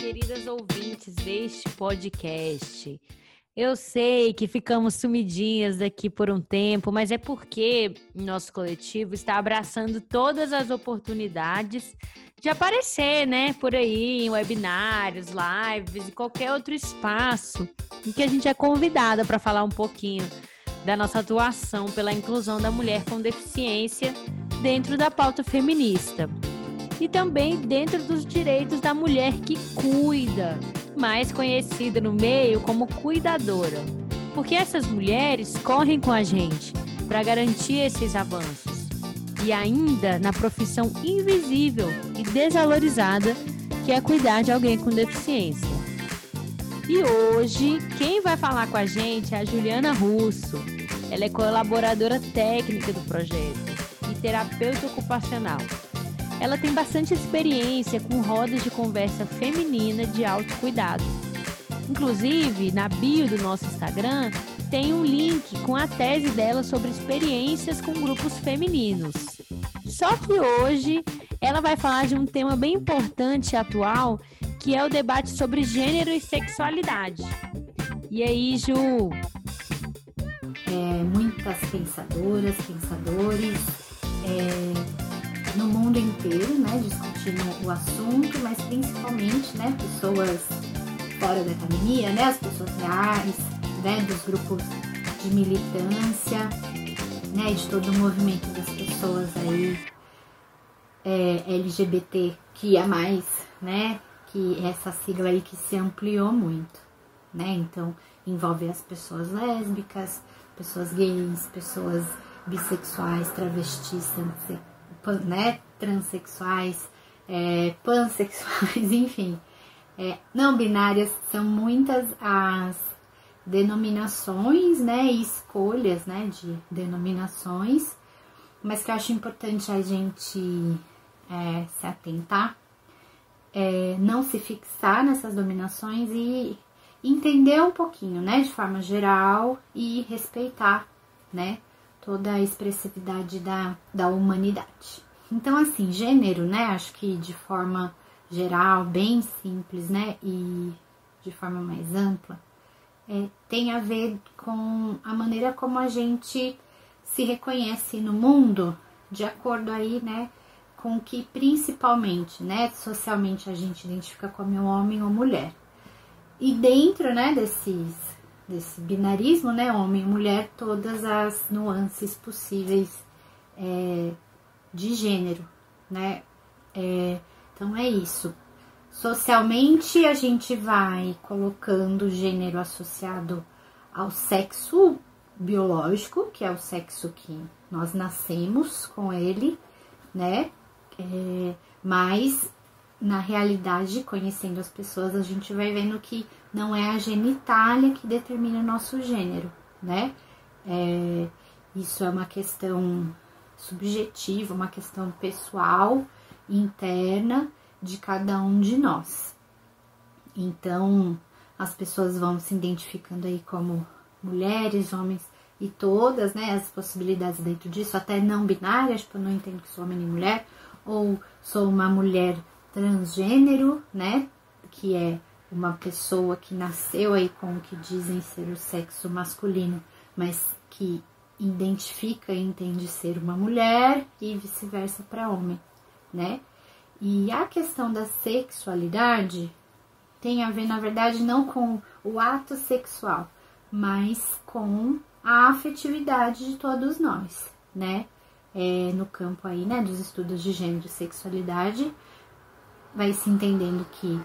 queridas ouvintes deste podcast. Eu sei que ficamos sumidinhas daqui por um tempo, mas é porque nosso coletivo está abraçando todas as oportunidades de aparecer, né, por aí, em webinários, lives e qualquer outro espaço em que a gente é convidada para falar um pouquinho da nossa atuação pela inclusão da mulher com deficiência dentro da pauta feminista e também dentro dos direitos da mulher que cuida, mais conhecida no meio como cuidadora. Porque essas mulheres correm com a gente para garantir esses avanços. E ainda na profissão invisível e desvalorizada que é cuidar de alguém com deficiência. E hoje, quem vai falar com a gente é a Juliana Russo. Ela é colaboradora técnica do projeto e terapeuta ocupacional. Ela tem bastante experiência com rodas de conversa feminina de autocuidado. Inclusive, na bio do nosso Instagram, tem um link com a tese dela sobre experiências com grupos femininos. Só que hoje ela vai falar de um tema bem importante e atual, que é o debate sobre gênero e sexualidade. E aí, Ju? É, muitas pensadoras, pensadores, é, no mundo inteiro, né, discutindo o assunto, mas principalmente, né, pessoas fora da academia, né, as pessoas reais, né, dos grupos de militância, né, de todo o movimento das pessoas aí é, LGBT que é mais, né, que essa sigla aí que se ampliou muito, né, então envolve as pessoas lésbicas, pessoas gays, pessoas bissexuais, travestis, né, transexuais, é, pansexuais, enfim, é, não binárias, são muitas as denominações, né, e escolhas, né, de denominações, mas que eu acho importante a gente é, se atentar, é, não se fixar nessas dominações e entender um pouquinho, né, de forma geral e respeitar, né, toda a expressividade da, da humanidade. Então, assim, gênero, né? Acho que de forma geral, bem simples, né? E de forma mais ampla, é, tem a ver com a maneira como a gente se reconhece no mundo, de acordo aí, né? Com que principalmente, né? Socialmente a gente identifica como homem ou mulher. E dentro, né? Desses desse binarismo, né, homem e mulher, todas as nuances possíveis é, de gênero, né? É, então é isso. Socialmente a gente vai colocando o gênero associado ao sexo biológico, que é o sexo que nós nascemos com ele, né? É, mas na realidade, conhecendo as pessoas, a gente vai vendo que não é a genitália que determina o nosso gênero, né? É, isso é uma questão subjetiva, uma questão pessoal, interna de cada um de nós. Então, as pessoas vão se identificando aí como mulheres, homens e todas, né, as possibilidades dentro disso, até não binárias, tipo, eu não entendo que sou homem e mulher, ou sou uma mulher transgênero, né? Que é uma pessoa que nasceu aí com o que dizem ser o sexo masculino, mas que identifica e entende ser uma mulher e vice-versa para homem, né? E a questão da sexualidade tem a ver, na verdade, não com o ato sexual, mas com a afetividade de todos nós, né? É, no campo aí, né, dos estudos de gênero e sexualidade, vai se entendendo que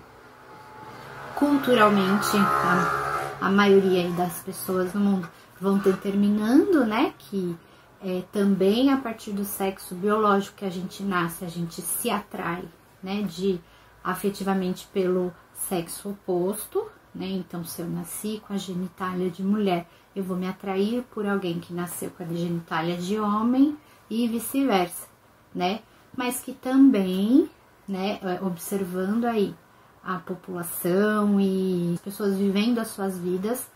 culturalmente a, a maioria das pessoas no mundo vão determinando, né, que é, também a partir do sexo biológico que a gente nasce, a gente se atrai, né, de afetivamente pelo sexo oposto, né? Então, se eu nasci com a genitália de mulher, eu vou me atrair por alguém que nasceu com a genitália de homem e vice-versa, né? Mas que também né, é, observando aí a população e as pessoas vivendo as suas vidas,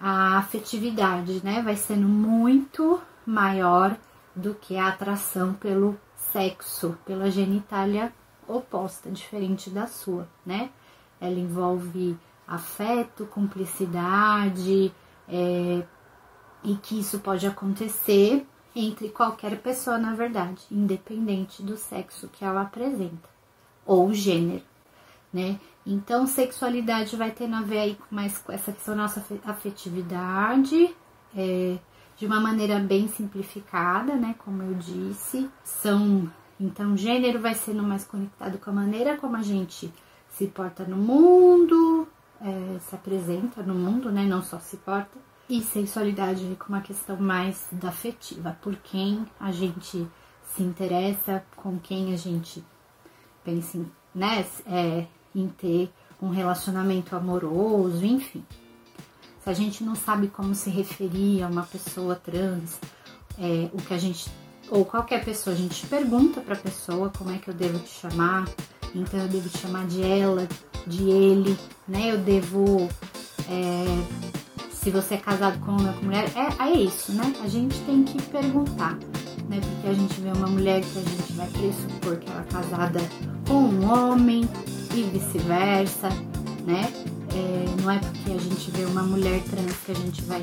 a afetividade, né, vai sendo muito maior do que a atração pelo sexo, pela genitália oposta, diferente da sua, né? ela envolve afeto, cumplicidade, é, e que isso pode acontecer entre qualquer pessoa, na verdade, independente do sexo que ela apresenta ou gênero, né? Então, sexualidade vai ter a ver aí mais com essa questão da nossa afetividade, é, de uma maneira bem simplificada, né? Como eu disse, são então gênero vai sendo mais conectado com a maneira como a gente se porta no mundo, é, se apresenta no mundo, né? Não só se porta. E sexualidade com uma questão mais da afetiva, por quem a gente se interessa, com quem a gente pensa em, né, é, em ter um relacionamento amoroso, enfim. Se a gente não sabe como se referir a uma pessoa trans, é, o que a gente ou qualquer pessoa, a gente pergunta para a pessoa como é que eu devo te chamar, então eu devo te chamar de ela, de ele, né? Eu devo. É, se você é casado com com mulher, é, é isso, né? A gente tem que perguntar, né? Porque a gente vê uma mulher que a gente vai pressupor que ela é casada com um homem e vice-versa, né? É, não é porque a gente vê uma mulher trans que a gente vai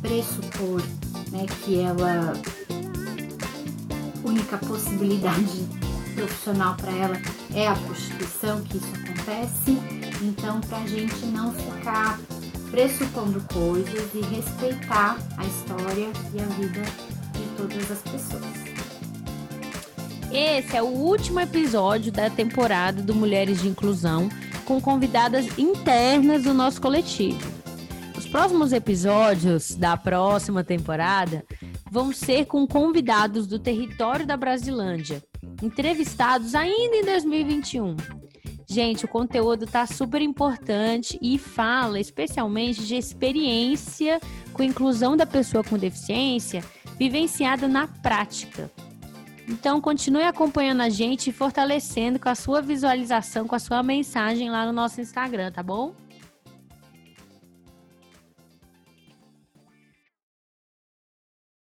pressupor né, que ela única possibilidade profissional para ela é a prostituição, que isso acontece. Então, para a gente não ficar pressupondo coisas e respeitar a história e a vida todas as pessoas. Esse é o último episódio da temporada do Mulheres de Inclusão, com convidadas internas do nosso coletivo. Os próximos episódios da próxima temporada vão ser com convidados do território da Brasilândia, entrevistados ainda em 2021. Gente, o conteúdo tá super importante e fala especialmente de experiência com inclusão da pessoa com deficiência vivenciada na prática. Então, continue acompanhando a gente e fortalecendo com a sua visualização, com a sua mensagem lá no nosso Instagram, tá bom?